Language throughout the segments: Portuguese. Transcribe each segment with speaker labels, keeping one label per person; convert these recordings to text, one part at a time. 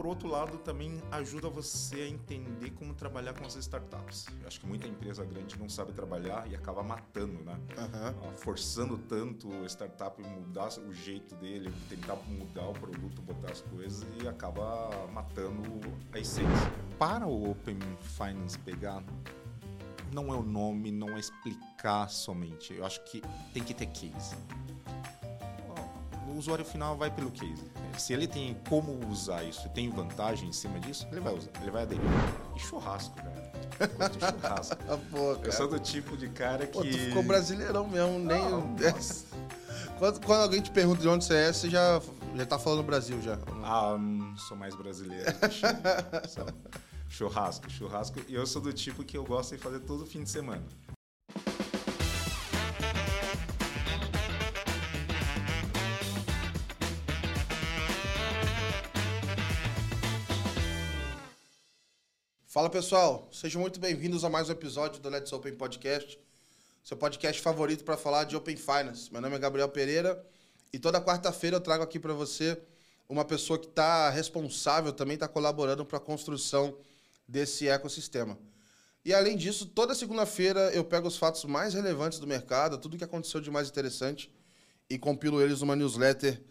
Speaker 1: por outro lado, também ajuda você a entender como trabalhar com as startups. Eu acho que muita empresa grande não sabe trabalhar e acaba matando, né?
Speaker 2: Aham.
Speaker 1: Forçando tanto o startup mudar o jeito dele, tentar mudar o produto, botar as coisas e acaba matando a essência. Para o Open Finance pegar, não é o nome, não é explicar somente. Eu acho que tem que ter case. O usuário final vai pelo case. Se ele tem como usar isso, tem vantagem em cima disso, ele vai usar, ele vai aderir. E churrasco, cara. Eu gosto de churrasco.
Speaker 2: Pô,
Speaker 1: Eu
Speaker 2: cara.
Speaker 1: sou do tipo de cara que.
Speaker 2: Pô, tu ficou brasileirão mesmo, nem.
Speaker 1: Não,
Speaker 2: quando, quando alguém te pergunta de onde você é, você já, já tá falando Brasil já.
Speaker 1: Ah, hum, sou mais brasileiro. churrasco, churrasco. E eu sou do tipo que eu gosto de fazer todo fim de semana.
Speaker 2: Fala pessoal, sejam muito bem-vindos a mais um episódio do Let's Open Podcast, seu podcast favorito para falar de Open Finance. Meu nome é Gabriel Pereira e toda quarta-feira eu trago aqui para você uma pessoa que está responsável, também está colaborando para a construção desse ecossistema. E além disso, toda segunda-feira eu pego os fatos mais relevantes do mercado, tudo que aconteceu de mais interessante e compilo eles numa newsletter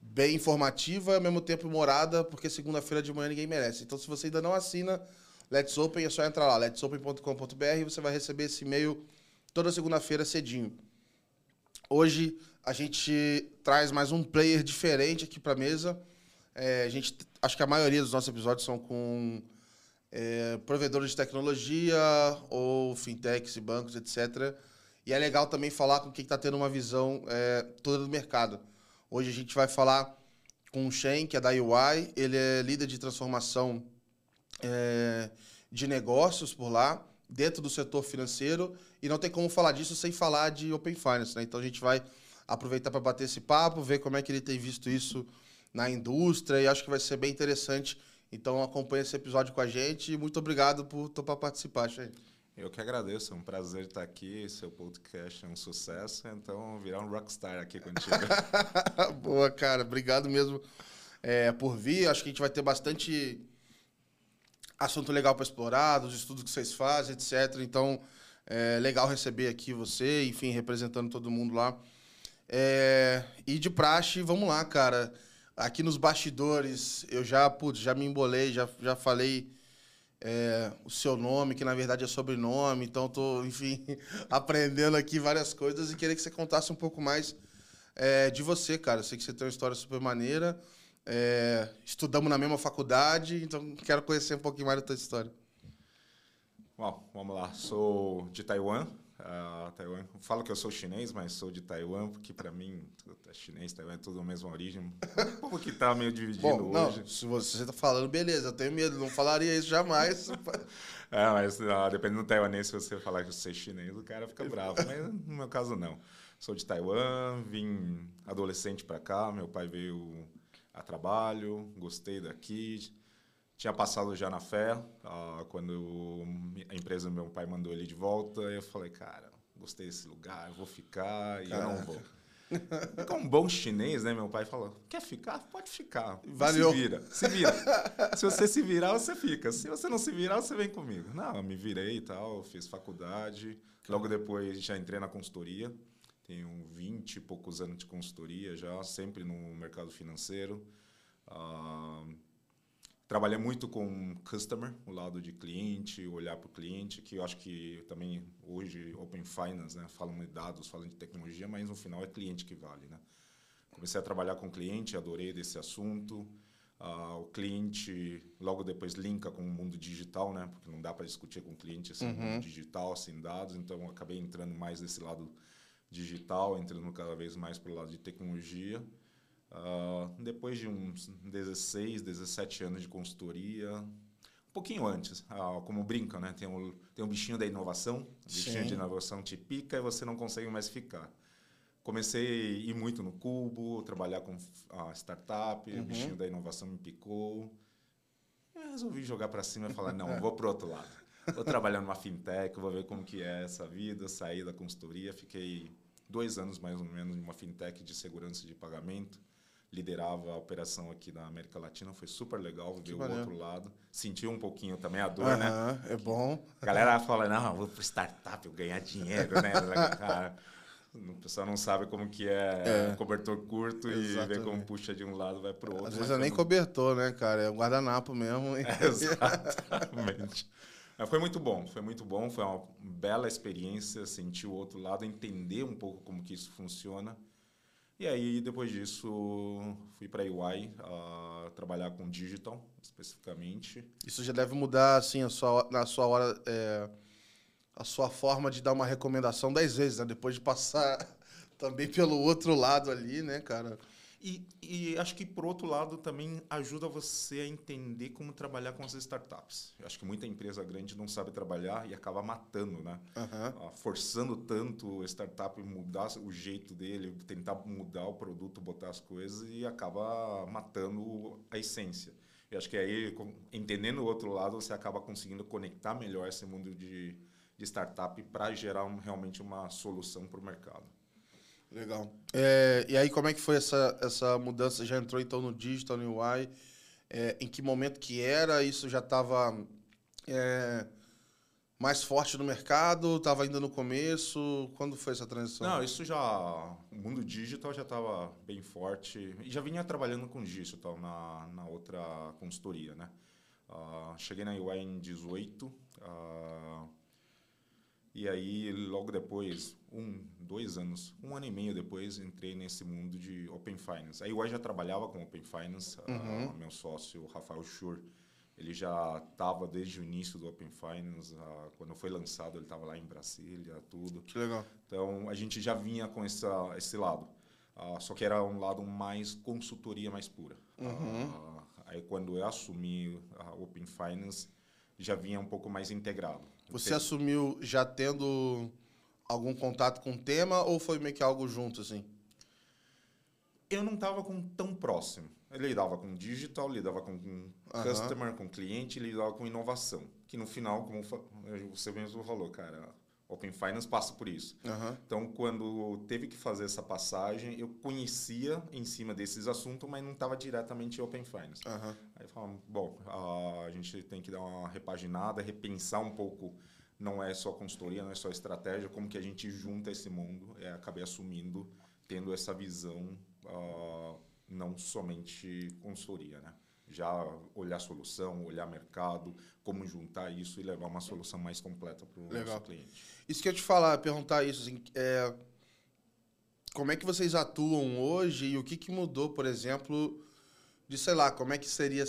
Speaker 2: bem informativa e ao mesmo tempo morada, porque segunda-feira de manhã ninguém merece. Então, se você ainda não assina Let's Open, é só entrar lá, letsopen.com.br e você vai receber esse e-mail toda segunda-feira cedinho. Hoje a gente traz mais um player diferente aqui para mesa. É, a gente, acho que a maioria dos nossos episódios são com é, provedores de tecnologia ou fintechs e bancos, etc. E é legal também falar com quem está tendo uma visão é, toda do mercado. Hoje a gente vai falar com o Shen, que é da UI. Ele é líder de transformação é, de negócios por lá, dentro do setor financeiro. E não tem como falar disso sem falar de Open Finance. Né? Então a gente vai aproveitar para bater esse papo, ver como é que ele tem visto isso na indústria. E acho que vai ser bem interessante. Então acompanhe esse episódio com a gente. E muito obrigado por topar participar.
Speaker 1: Eu que agradeço, é um prazer estar aqui. Seu podcast é um sucesso, então virar um rockstar aqui contigo.
Speaker 2: Boa, cara. Obrigado mesmo é, por vir. Acho que a gente vai ter bastante assunto legal para explorar, dos estudos que vocês fazem, etc. Então, é legal receber aqui você, enfim, representando todo mundo lá. É, e de praxe, vamos lá, cara. Aqui nos bastidores, eu já, putz, já me embolei, já, já falei é, o seu nome, que na verdade é sobrenome, então tô, enfim, aprendendo aqui várias coisas e queria que você contasse um pouco mais é, de você, cara. Eu sei que você tem uma história super maneira. É, estudamos na mesma faculdade, então quero conhecer um pouquinho mais da tua história.
Speaker 1: Bom, vamos lá. Sou de Taiwan. Uh, Taiwan. Falo que eu sou chinês, mas sou de Taiwan, porque para mim, é chinês, Taiwan é tudo a mesma origem. Pouco que tá meio dividido
Speaker 2: Bom, não,
Speaker 1: hoje.
Speaker 2: se você tá falando, beleza, eu tenho medo, não falaria isso jamais.
Speaker 1: É, mas ah, dependendo do taiwanês, se você falar que você é chinês, o cara fica bravo. Mas no meu caso, não. Sou de Taiwan, vim adolescente para cá, meu pai veio a trabalho, gostei daqui. Tinha passado já na fé, ah, quando a empresa do meu pai mandou ele de volta, eu falei, cara, gostei desse lugar, eu vou ficar e eu não vou. Como um bom chinês, né? Meu pai falou: quer ficar? Pode ficar.
Speaker 2: Valeu.
Speaker 1: Se vira, se vira. se você se virar, você fica. Se você não se virar, você vem comigo. Não, eu me virei e tal, fiz faculdade. Logo depois já entrei na consultoria. Tenho 20 e poucos anos de consultoria já, sempre no mercado financeiro. Ah, Trabalhei muito com customer, o lado de cliente, olhar para o cliente, que eu acho que também hoje Open Finance, né, falam de dados, falam de tecnologia, mas no final é cliente que vale, né? Comecei a trabalhar com cliente, adorei desse assunto. Ah, o cliente logo depois linka com o mundo digital, né? Porque não dá para discutir com o cliente sem mundo digital, sem dados. Então acabei entrando mais desse lado digital, entrando cada vez mais para o lado de tecnologia. Ah, depois de uns 16, 17 anos de consultoria, um pouquinho antes, ah, como brinca, né? Tem o, tem o bichinho da inovação, o bichinho
Speaker 2: Sim.
Speaker 1: de inovação te pica e você não consegue mais ficar. Comecei a ir muito no cubo, trabalhar com a startup, o bichinho da inovação me picou. Eu resolvi jogar para cima e falar, não, vou pro outro lado. Vou trabalhar numa fintech, vou ver como que é essa vida. Saí da consultoria, fiquei dois anos mais ou menos numa fintech de segurança de pagamento. liderava a operação aqui na América Latina. Foi super legal ver o outro lado. Senti um pouquinho também a dor, né?
Speaker 2: Aham, é bom.
Speaker 1: A galera fala, não, vou pro startup, eu ganhar dinheiro, né? Cara, o pessoal não sabe como que é,
Speaker 2: É.
Speaker 1: cobertor curto e ver
Speaker 2: Exatamente.
Speaker 1: como puxa de um lado vai pro outro.
Speaker 2: Às vezes é nem cobertor, né, cara? É um guardanapo mesmo.
Speaker 1: Exatamente. Foi muito bom, foi muito bom, foi uma bela experiência sentir o outro lado, entender um pouco como que isso funciona. E aí, depois disso, fui para a UI ah, trabalhar com digital, especificamente.
Speaker 2: Isso já deve mudar, assim, a sua, na sua hora, é, a sua forma de dar uma recomendação dez vezes, né? Depois de passar também pelo outro lado ali, né, cara?
Speaker 1: E, e acho que, por outro lado, também ajuda você a entender como trabalhar com as startups. Eu acho que muita empresa grande não sabe trabalhar e acaba matando, né? Ah, forçando tanto o startup mudar o jeito dele, tentar mudar o produto, botar as coisas e acaba matando a essência. Eu acho que aí, entendendo o outro lado, você acaba conseguindo conectar melhor esse mundo de, de startup para gerar um- realmente uma solução para o mercado.
Speaker 2: Legal. É, e aí, como é que foi essa, essa mudança? Já entrou, então, no digital, no UI? É, em que momento que era? Isso já estava mais forte no mercado? Estava ainda no começo? Quando foi essa transição?
Speaker 1: Não, isso já. O mundo digital já estava bem forte. E já vinha trabalhando com digital na, na outra consultoria, né? Ah, cheguei na UI em 18. ah, e aí, logo depois, um, dois anos, um ano e meio depois, entrei nesse mundo de Open Finance. A UI já trabalhava com Open Finance. ah, meu sócio, Rafael Schur, ele já estava desde o início do Open Finance. ah, quando foi lançado, ele estava lá em Brasília, tudo.
Speaker 2: Que legal.
Speaker 1: Então a gente já vinha com essa, esse lado. Ah, só que era um lado mais consultoria mais pura. Ah, aí quando eu assumi a Open Finance, já vinha um pouco mais integrado.
Speaker 2: Você assumiu já tendo algum contato com o tema ou foi meio que algo junto, assim?
Speaker 1: Eu não estava com tão próximo. Eu lidava com digital, lidava com, com customer, com cliente, lidava com inovação. Que no final, como você mesmo falou, cara, Open Finance passa por isso.
Speaker 2: Aham.
Speaker 1: Então, quando teve que fazer essa passagem, eu conhecia em cima desses assuntos, mas não estava diretamente Open Finance.
Speaker 2: Aham.
Speaker 1: Aí falamos, bom, a gente tem que dar uma repaginada, repensar um pouco. Não é só consultoria, não é só estratégia, como que a gente junta esse mundo. É, acabei assumindo, tendo essa visão, ah, não somente consultoria, né? Já olhar solução, olhar mercado, como juntar isso e levar uma solução mais completa para o nosso cliente.
Speaker 2: Isso que eu te falar, perguntar isso, assim, é, como é que vocês atuam hoje e o que, que mudou, por exemplo, de, sei lá, como é que seria,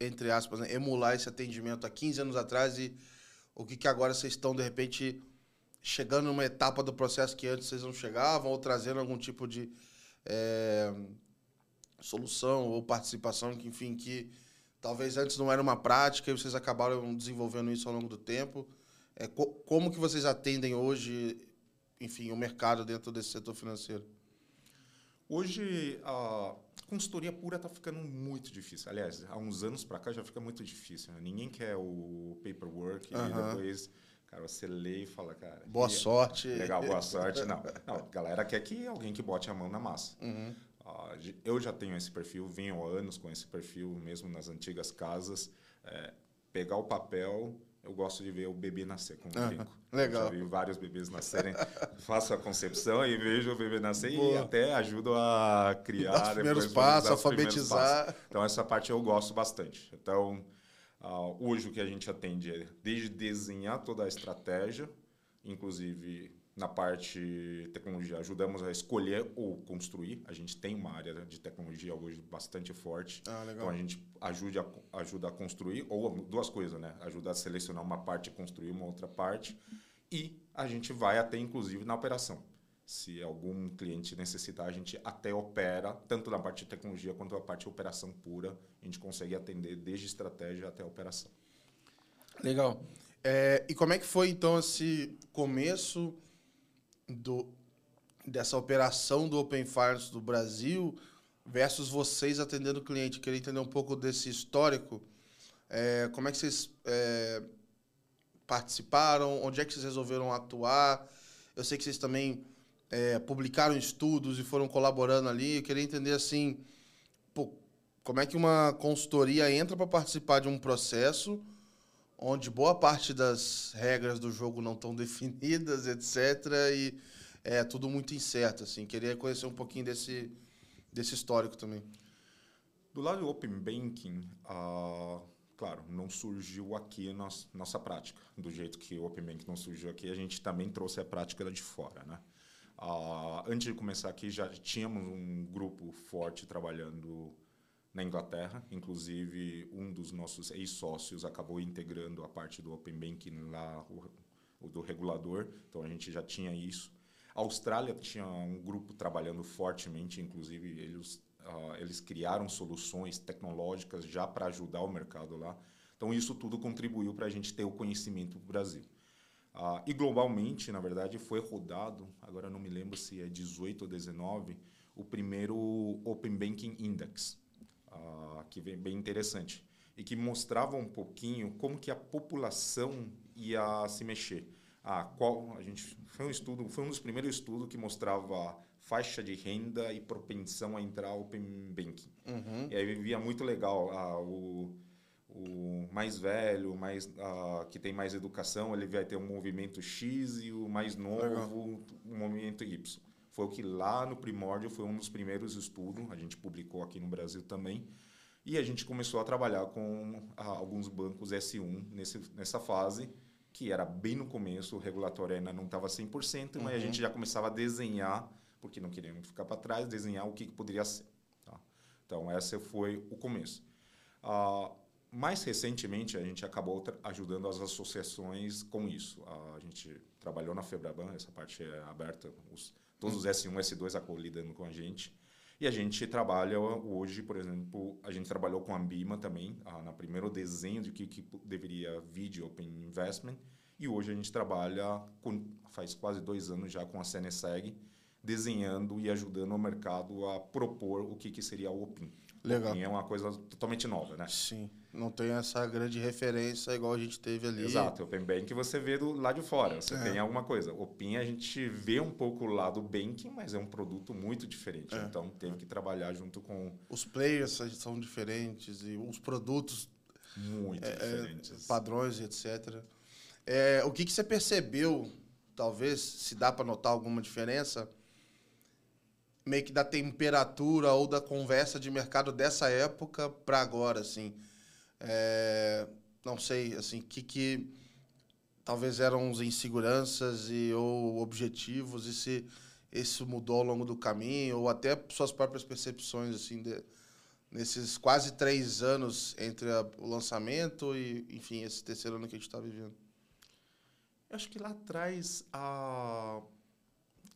Speaker 2: entre aspas, né, emular esse atendimento há 15 anos atrás e o que, que agora vocês estão, de repente, chegando numa etapa do processo que antes vocês não chegavam ou trazendo algum tipo de é, solução ou participação que, enfim, que talvez antes não era uma prática e vocês acabaram desenvolvendo isso ao longo do tempo. É, co- como que vocês atendem hoje, enfim, o mercado dentro desse setor financeiro?
Speaker 1: Hoje, a consultoria pura está ficando muito difícil. Aliás, há uns anos para cá já fica muito difícil. né? Ninguém quer o paperwork e depois, cara, você lê e fala, cara...
Speaker 2: Boa sorte.
Speaker 1: Legal, boa sorte. Não, não, a galera quer que alguém que bote a mão na massa.
Speaker 2: Uhum.
Speaker 1: Ah, eu já tenho esse perfil, venho há anos com esse perfil, mesmo nas antigas casas. É, pegar o papel, eu gosto de ver o bebê nascer, como eu
Speaker 2: Aham,
Speaker 1: brinco.
Speaker 2: legal.
Speaker 1: Já vi vários bebês nascerem, faço a concepção e vejo o bebê nascer e
Speaker 2: Boa.
Speaker 1: até ajudo a criar.
Speaker 2: Os primeiros passos, alfabetizar.
Speaker 1: passos. Então, essa parte eu gosto bastante. Então, ah, hoje o que a gente atende é desde desenhar toda a estratégia, inclusive na parte tecnologia, ajudamos a escolher ou construir. A gente tem uma área de tecnologia hoje bastante forte.
Speaker 2: Ah, legal.
Speaker 1: Então a gente ajuda a, ajuda a construir, ou duas coisas, né? Ajuda a selecionar uma parte e construir uma outra parte. E a gente vai até, inclusive, na operação. Se algum cliente necessitar, a gente até opera, tanto na parte de tecnologia quanto na parte de operação pura. A gente consegue atender desde estratégia até operação.
Speaker 2: Legal. É, e como é que foi, então, esse começo do, dessa operação do Open Finance do Brasil versus vocês atendendo o cliente? Queria entender um pouco desse histórico. É, como é que vocês é, participaram? Onde é que vocês resolveram atuar? Eu sei que vocês também é, publicaram estudos e foram colaborando ali. Eu queria entender, assim, pô, como é que uma consultoria entra para participar de um processo onde boa parte das regras do jogo não estão definidas, etc. E é tudo muito incerto, assim. Queria conhecer um pouquinho desse, desse histórico também.
Speaker 1: Do lado do Open Banking, uh, claro, não surgiu aqui a nossa, nossa prática. Do jeito que o Open Banking não surgiu aqui, a gente também trouxe a prática de fora, né? Uh, antes de começar aqui, já tínhamos um grupo forte trabalhando na Inglaterra. Inclusive, um dos nossos ex-sócios acabou integrando a parte do Open Banking lá, o, do regulador. Então, a gente já tinha isso. A Austrália tinha um grupo trabalhando fortemente, inclusive, eles, uh, eles criaram soluções tecnológicas já para ajudar o mercado lá. Então, isso tudo contribuiu para a gente ter o conhecimento do Brasil. Uh, e globalmente, na verdade, foi rodado, agora não me lembro se é 18 ou 19, o primeiro Open Banking Index uh, que vem bem interessante e que mostrava um pouquinho como que a população ia se mexer. Ah, qual a gente foi um estudo, foi um dos primeiros estudos que mostrava faixa de renda e propensão a entrar open banking. Uhum. E aí via muito legal ah, o, o mais velho, mais ah, que tem mais educação, ele vai ter um movimento X e o mais novo legal. um movimento Y. Foi o que lá no primórdio foi um dos primeiros estudos, a gente publicou aqui no Brasil também. E a gente começou a trabalhar com ah, alguns bancos S1 nesse, nessa fase, que era bem no começo, o regulatório ainda não estava 100%, uhum. mas a gente já começava a desenhar, porque não queríamos ficar para trás, desenhar o que, que poderia ser. Tá? Então, esse foi o começo. Ah, mais recentemente, a gente acabou ajudando as associações com isso. Ah, a gente trabalhou na Febraban, essa parte é aberta, os todos os S1 S2 lidando com a gente. E a gente trabalha hoje, por exemplo, a gente trabalhou com a Ambima também, ah, na primeiro desenho de que, que deveria de Open Investment. E hoje a gente trabalha, com, faz quase dois anos já, com a CNSEG, desenhando e ajudando o mercado a propor o que, que seria o Open.
Speaker 2: Legal.
Speaker 1: é uma coisa totalmente nova, né?
Speaker 2: Sim. Não tem essa grande referência igual a gente teve ali.
Speaker 1: Exato. O Open Bank você vê do lado de fora. Você é. tem alguma coisa. O Open a gente vê um pouco o lado banking, mas é um produto muito diferente. É. Então teve que trabalhar junto com.
Speaker 2: Os players são diferentes e os produtos.
Speaker 1: Muito é, é diferentes.
Speaker 2: Padrões e etc. É, o que, que você percebeu, talvez, se dá para notar alguma diferença? Meio que da temperatura ou da conversa de mercado dessa época para agora, assim. É, não sei, assim, que que talvez eram os inseguranças e ou objetivos e se isso mudou ao longo do caminho ou até suas próprias percepções, assim, de, nesses quase três anos entre a, o lançamento e, enfim, esse terceiro ano que a gente está vivendo.
Speaker 1: Eu acho que lá atrás a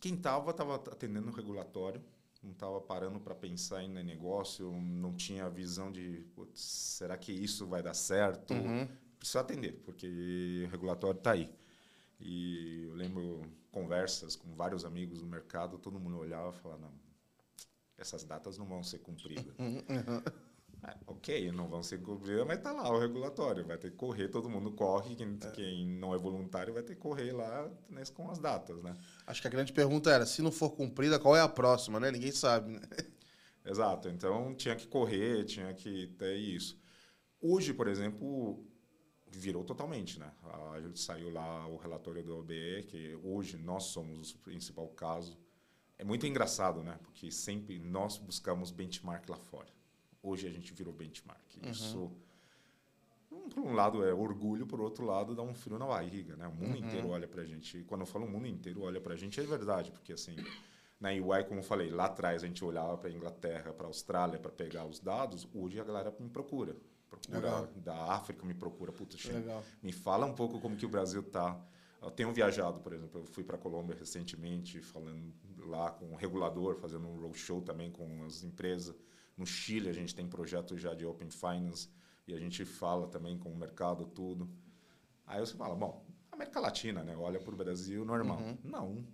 Speaker 1: quem estava, estava atendendo o regulatório, não estava parando para pensar em negócio, não tinha a visão de será que isso vai dar certo? Uhum. Precisa atender, porque o regulatório está aí. E eu lembro conversas com vários amigos do mercado, todo mundo olhava e falava, não, essas datas não vão ser cumpridas. Uhum. Ok, não vão ser cumpridas, mas está lá o regulatório. Vai ter que correr, todo mundo corre. Quem, é. quem não é voluntário vai ter que correr lá nesse, com as datas, né?
Speaker 2: Acho que a grande pergunta era, se não for cumprida, qual é a próxima, né? Ninguém sabe, né?
Speaker 1: Exato. Então, tinha que correr, tinha que ter isso. Hoje, por exemplo, virou totalmente, né? A gente saiu lá o relatório do OBE, que hoje nós somos o principal caso. É muito engraçado, né? Porque sempre nós buscamos benchmark lá fora hoje a gente virou benchmark. Uhum. Isso, por um lado, é orgulho, por outro lado, dá um frio na barriga. Né? O mundo uhum. inteiro olha para a gente. E quando eu falo o mundo inteiro olha para a gente, é verdade, porque assim, na UI, como eu falei, lá atrás a gente olhava para a Inglaterra, para a Austrália para pegar os dados, hoje a galera me procura. Procura Legal. da África, me procura. Puta, me fala um pouco como que o Brasil está. Eu tenho viajado, por exemplo, eu fui para a Colômbia recentemente, falando lá com o regulador, fazendo um roadshow também com as empresas. No Chile a gente tem projeto já de Open Finance e a gente fala também com o mercado tudo. Aí você fala, bom, América Latina, né? Olha para o Brasil normal. Uhum. Não.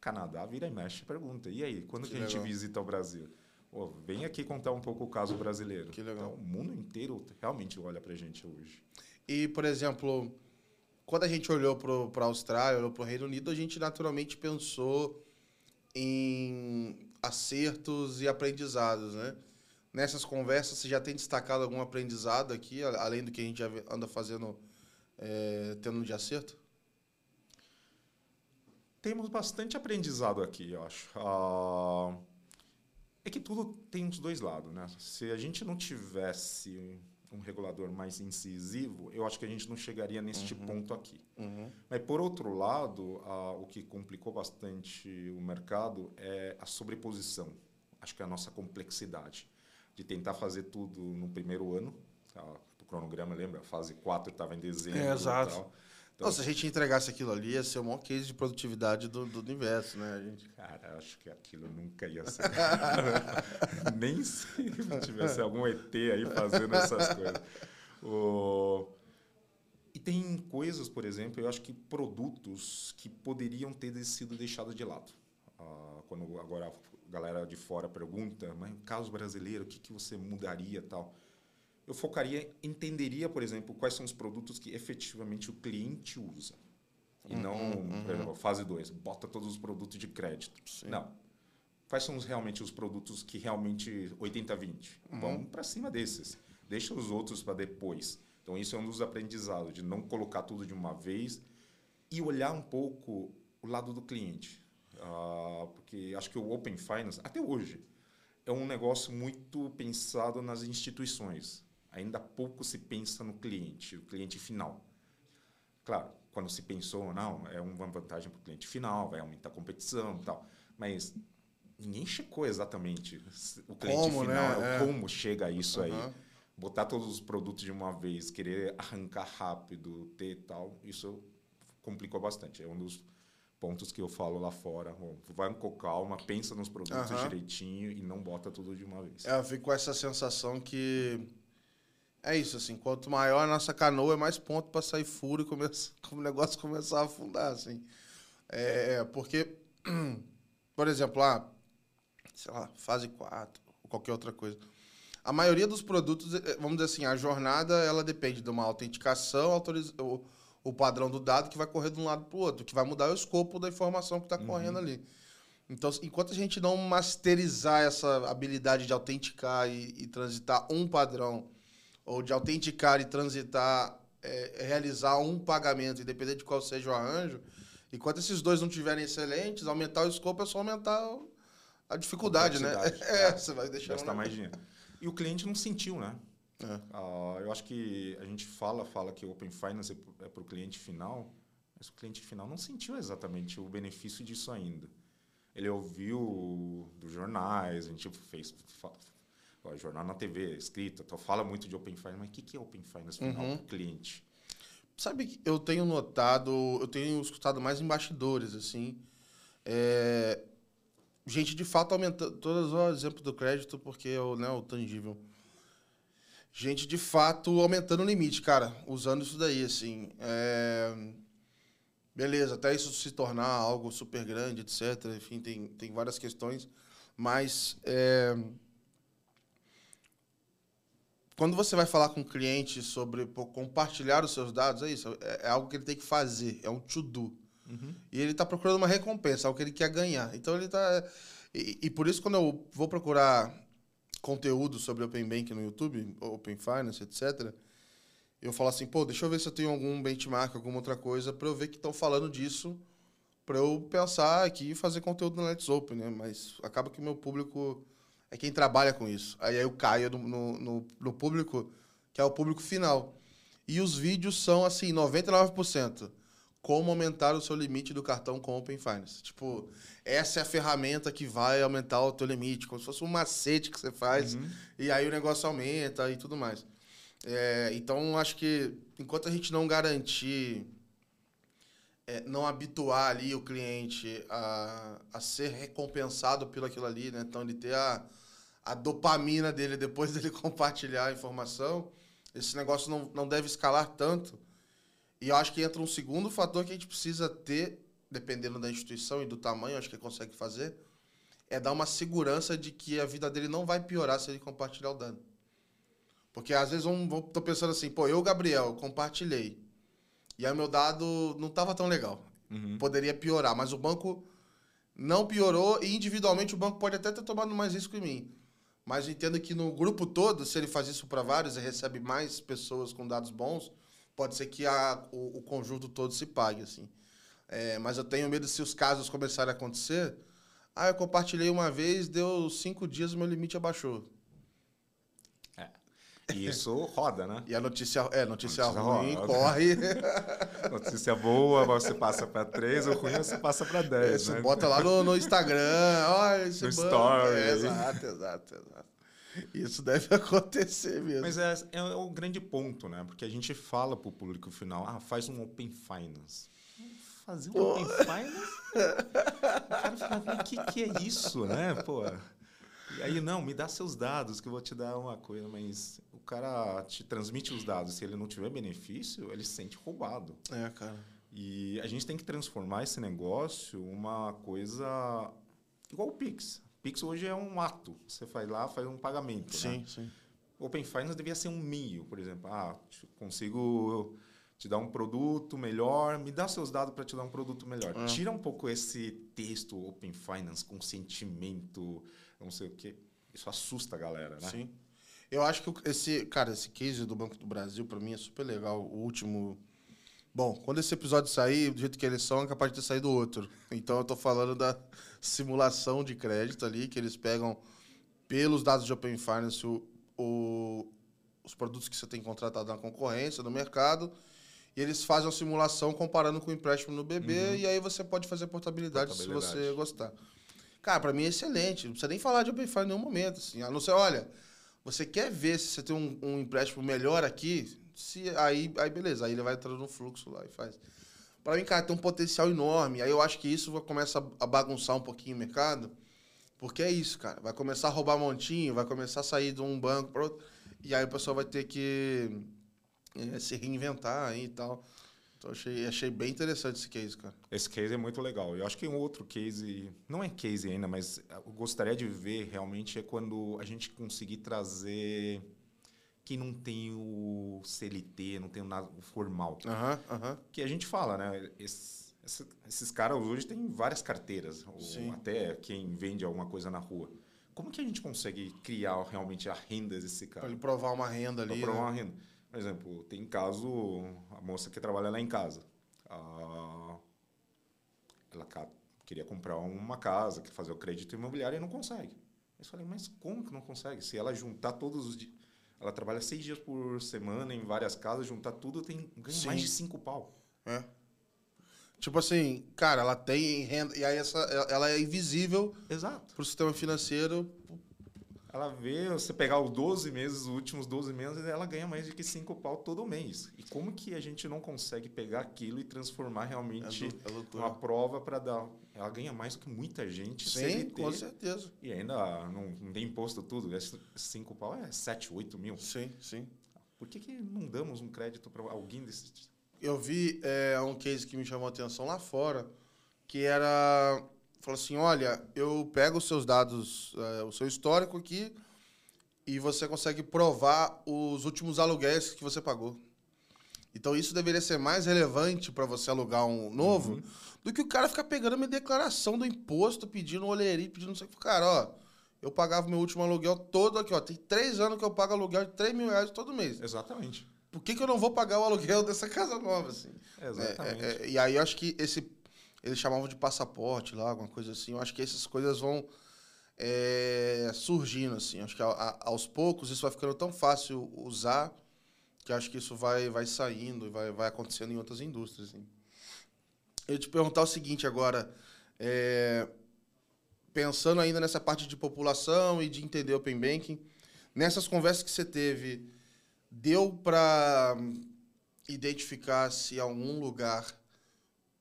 Speaker 1: Canadá vira e mexe pergunta. E aí, quando que, que a gente legal. visita o Brasil? Oh, vem aqui contar um pouco o caso brasileiro.
Speaker 2: Que legal.
Speaker 1: Então, o mundo inteiro realmente olha para a gente hoje.
Speaker 2: E, por exemplo, quando a gente olhou para a Austrália, olhou para o Reino Unido, a gente naturalmente pensou em acertos e aprendizados, né? Nessas conversas, você já tem destacado algum aprendizado aqui, além do que a gente já anda fazendo, é, tendo de acerto?
Speaker 1: Temos bastante aprendizado aqui, eu acho. Ah, é que tudo tem os dois lados, né? Se a gente não tivesse um regulador mais incisivo, eu acho que a gente não chegaria neste uhum. ponto aqui. Uhum. Mas, por outro lado, ah, o que complicou bastante o mercado é a sobreposição. Acho que é a nossa complexidade de tentar fazer tudo no primeiro ano. Tá? O cronograma, lembra? A fase 4 estava em dezembro. É,
Speaker 2: exato. Tal. Então, se a gente entregasse aquilo ali, ia ser o maior case de produtividade do, do universo, né? A gente...
Speaker 1: Cara, acho que aquilo nunca ia ser. Nem se tivesse algum ET aí fazendo essas coisas. O... E tem coisas, por exemplo, eu acho que produtos que poderiam ter sido deixados de lado. Ah, quando agora galera de fora pergunta, mas caso brasileiro, o que, que você mudaria tal? eu focaria, entenderia, por exemplo, quais são os produtos que efetivamente o cliente usa. E uhum, não, uhum. por exemplo, fase 2, bota todos os produtos de crédito. Sim. Não. Quais são os, realmente os produtos que realmente 80-20? Uhum. Vamos para cima desses. Deixa os outros para depois. Então, isso é um dos aprendizados, de não colocar tudo de uma vez e olhar um pouco o lado do cliente. Uh, porque acho que o Open Finance, até hoje, é um negócio muito pensado nas instituições ainda pouco se pensa no cliente, o cliente final. Claro, quando se pensou, não, é uma vantagem para o cliente final, vai aumentar a competição e tal, mas ninguém checou exatamente o cliente como, final, né? é. como chega a isso uhum. aí. Botar todos os produtos de uma vez, querer arrancar rápido, ter tal, isso complicou bastante. É um dos pontos que eu falo lá fora. Vai com calma, pensa nos produtos uhum. direitinho e não bota tudo de uma vez.
Speaker 2: É, eu fico com essa sensação que é isso, assim, quanto maior a nossa canoa, é mais ponto para sair furo e começar, o negócio começar a afundar, assim. É, porque, por exemplo, lá, sei lá, fase 4, ou qualquer outra coisa. A maioria dos produtos, é, vamos dizer assim, a jornada, ela depende de uma autenticação, autoriza, o, padrão do dado que vai correr de um lado para o outro, que vai mudar o escopo da informação que está uhum. correndo ali. Então, enquanto a gente não masterizar essa habilidade de autenticar e, e transitar um padrão ou de autenticar e transitar, é, realizar um pagamento, independente de qual seja o arranjo, enquanto esses dois não tiverem excelentes, aumentar o escopo é só aumentar a dificuldade, né? É, você vai deixar.
Speaker 1: Gastar mais dinheiro. E o cliente não sentiu, né? É. Uh, eu acho que a gente fala, fala que o Open Finance é para o cliente final, mas o cliente final não sentiu exatamente o benefício disso ainda. Ele ouviu dos jornais, a gente fez, jornal na TV, escrita, então fala muito de Open Finance, mas o que é Open Finance final uhum. para o cliente?
Speaker 2: Sabe que eu tenho notado, eu tenho escutado mais embaixadores, assim, é, gente de fato aumentando, todos o exemplo do crédito, porque é o, né, o tangível. Gente de fato aumentando o limite, cara, usando isso daí, assim. É, beleza, até isso se tornar algo super grande, etc. Enfim, tem, tem várias questões, mas é, quando você vai falar com o cliente sobre pô, compartilhar os seus dados, é isso. É, é, algo que ele tem que fazer, é um to-do. Uhum. E ele está procurando uma recompensa, algo que ele quer ganhar. Então ele está. E, e, por isso, quando eu vou procurar conteúdo sobre Open Bank no YouTube, Open Finance, etc., eu falo assim, pô, deixa eu ver se eu tenho algum benchmark, alguma outra coisa, para eu ver que estão falando disso, para eu pensar aqui e fazer conteúdo no Let's Open, né? Mas acaba que o meu público é quem trabalha com isso. Aí eu caio no, no, no público, que é o público final. E os vídeos são, assim, 99%. Como aumentar o seu limite do cartão com Open Finance. Tipo, essa é a ferramenta que vai aumentar o teu limite, como se fosse um macete que você faz, uhum. e aí o negócio aumenta e tudo mais. É, então, acho que enquanto a gente não garantir, é, não habituar ali o cliente a, a ser recompensado pelo aquilo ali, né? Então, ele ter a a dopamina dele depois dele compartilhar a informação, esse negócio não, não deve escalar tanto. E eu acho que entra um segundo fator que a gente precisa ter, dependendo da instituição e do tamanho, acho que ele consegue fazer, é dar uma segurança de que a vida dele não vai piorar se ele compartilhar o dano. Porque às vezes eu tô pensando assim, pô, eu, Gabriel, compartilhei. E aí meu dado não estava tão legal. Uhum. Poderia piorar, mas o banco não piorou e individualmente o banco pode até ter tomado mais risco em mim. Mas eu entendo que no grupo todo, se ele faz isso para vários e recebe mais pessoas com dados bons, pode ser que a, o, o conjunto todo se pague, assim. É, mas eu tenho medo se os casos começarem a acontecer. Ah, eu compartilhei uma vez, deu cinco dias, o meu limite abaixou.
Speaker 1: E isso roda, né?
Speaker 2: E a notícia, é, notícia,
Speaker 1: Notícia
Speaker 2: ruim
Speaker 1: roda.
Speaker 2: corre.
Speaker 1: Notícia boa, você passa para 3, o ruim você passa para 10.
Speaker 2: Você
Speaker 1: né?
Speaker 2: bota lá no, no Instagram, olha esse
Speaker 1: No
Speaker 2: banco.
Speaker 1: story.
Speaker 2: É, exato, exato, exato. Isso deve acontecer mesmo.
Speaker 1: Mas é, é o grande ponto, né? Porque a gente fala para o público final, ah, faz um Open Finance. Fazer um
Speaker 2: Pô.
Speaker 1: Open Finance? o cara fala, o que, que é isso, né? Pô. E aí, não, me dá seus dados que eu vou te dar uma coisa, mas o cara te transmite os dados, se ele não tiver benefício, ele se sente roubado.
Speaker 2: É, cara.
Speaker 1: E a gente tem que transformar esse negócio uma coisa igual o Pix. Pix hoje é um ato. Você faz lá, faz um pagamento. né?
Speaker 2: Sim, sim.
Speaker 1: Open Finance devia ser um meio, por exemplo. Ah, consigo te dar um produto melhor, me dá seus dados para te dar um produto melhor.
Speaker 2: Ah.
Speaker 1: Tira um pouco esse texto Open Finance com sentimento, não sei o quê. Isso assusta a galera, né?
Speaker 2: Sim. Eu acho que esse, cara, esse case do Banco do Brasil, pra mim, é super legal. O último. Bom, quando esse episódio sair, do jeito que eles são, é capaz de ter saído outro. Então eu tô falando da simulação de crédito ali, que eles pegam pelos dados de Open Finance o, o- os produtos que você tem contratado na concorrência, no mercado, e eles fazem uma simulação comparando com o empréstimo no BB, e aí você pode fazer portabilidade, se
Speaker 1: Portabilidade.
Speaker 2: você gostar. Cara, pra mim é excelente. Não precisa nem falar de Open Finance em nenhum momento. Assim. A não ser, olha, você quer ver se você tem um, um empréstimo melhor aqui, se, aí, aí beleza, aí ele vai entrando no fluxo lá e faz. Pra mim, cara, tem um potencial enorme. Aí eu acho que isso vai começar a bagunçar um pouquinho o mercado. Porque é isso, cara. Vai começar a roubar montinho, vai começar a sair de um banco para outro. E aí o pessoal vai ter que eh, se reinventar aí e tal. Então achei, achei bem interessante esse case, cara.
Speaker 1: Esse case é muito legal. Eu acho que um outro case, não é case ainda, mas eu gostaria de ver realmente é quando a gente conseguir trazer quem não tem o CLT, não tem o nada formal. Que a gente fala, né? Esses, esse- esses caras hoje têm várias carteiras, até quem vende alguma coisa na rua. Como que a gente consegue criar realmente a renda desse
Speaker 2: Pra
Speaker 1: cara?
Speaker 2: ele provar uma renda
Speaker 1: Para
Speaker 2: ali.
Speaker 1: provar
Speaker 2: né?
Speaker 1: uma renda. Por exemplo, tem caso, a moça que trabalha lá em casa. ah, ela queria comprar uma casa, quer fazer o crédito imobiliário e não consegue. Eu falei, mas como que não consegue? Se ela juntar todos os dias. Ela trabalha seis dias por semana em várias casas, juntar tudo, tem ganha
Speaker 2: Sim.
Speaker 1: mais de cinco pau.
Speaker 2: É. Tipo assim, cara, ela tem renda. E aí essa, ela é invisível
Speaker 1: Exato.
Speaker 2: pro sistema financeiro.
Speaker 1: Ela vê, você pegar os 12 meses, os últimos 12 meses, ela ganha mais de que cinco pau todo mês. E como que a gente não consegue pegar aquilo e transformar realmente
Speaker 2: É, lou- é
Speaker 1: uma prova para dar. Ela ganha mais que muita gente.
Speaker 2: Sim,
Speaker 1: CLT,
Speaker 2: com certeza.
Speaker 1: E ainda não, não tem imposto tudo. Esse cinco pau é 7, 8 mil.
Speaker 2: Sim, sim.
Speaker 1: Por que, que não damos um crédito para alguém desse.
Speaker 2: Eu vi é, um case que me chamou a atenção lá fora, que era. Falou assim: olha, eu pego os seus dados, é, o seu histórico aqui, e você consegue provar os últimos aluguéis que você pagou. Então isso deveria ser mais relevante para você alugar um novo do que o cara ficar pegando a minha declaração do imposto, pedindo olheirinho, pedindo não sei o que. Cara, ó, eu pagava meu último aluguel todo aqui, ó. Tem três anos que eu pago aluguel de 3 mil reais todo mês.
Speaker 1: Exatamente.
Speaker 2: Por que, que eu não vou pagar o aluguel dessa casa nova, assim?
Speaker 1: Exatamente.
Speaker 2: É, é, e aí eu acho que esse. Eles chamavam de passaporte lá, alguma coisa assim. Eu acho que essas coisas vão é, surgindo, assim. Acho que a- a- aos poucos isso vai ficando tão fácil usar que acho que isso vai, vai saindo e vai, vai acontecendo em outras indústrias. Assim. Eu te perguntar o seguinte agora. é, pensando ainda nessa parte de população e de entender Open Banking, nessas conversas que você teve, deu para identificar se algum lugar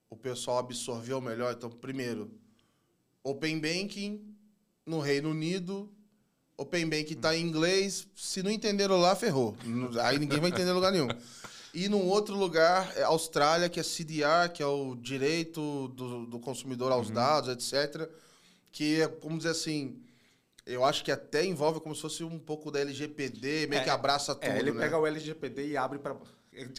Speaker 2: o pessoal absorveu melhor? Então, primeiro, Open Banking no Reino Unido, Open Banking está em inglês, se não entenderam lá, ferrou. Aí ninguém vai entender em lugar nenhum. E num outro lugar, é Austrália, que é CDR, que é o direito do, do consumidor aos dados, etc. Que é, como dizer assim, eu acho que até envolve como se fosse um pouco da LGPD, meio
Speaker 1: É,
Speaker 2: que abraça tudo,
Speaker 1: É, ele
Speaker 2: né?
Speaker 1: pega o LGPD e abre para.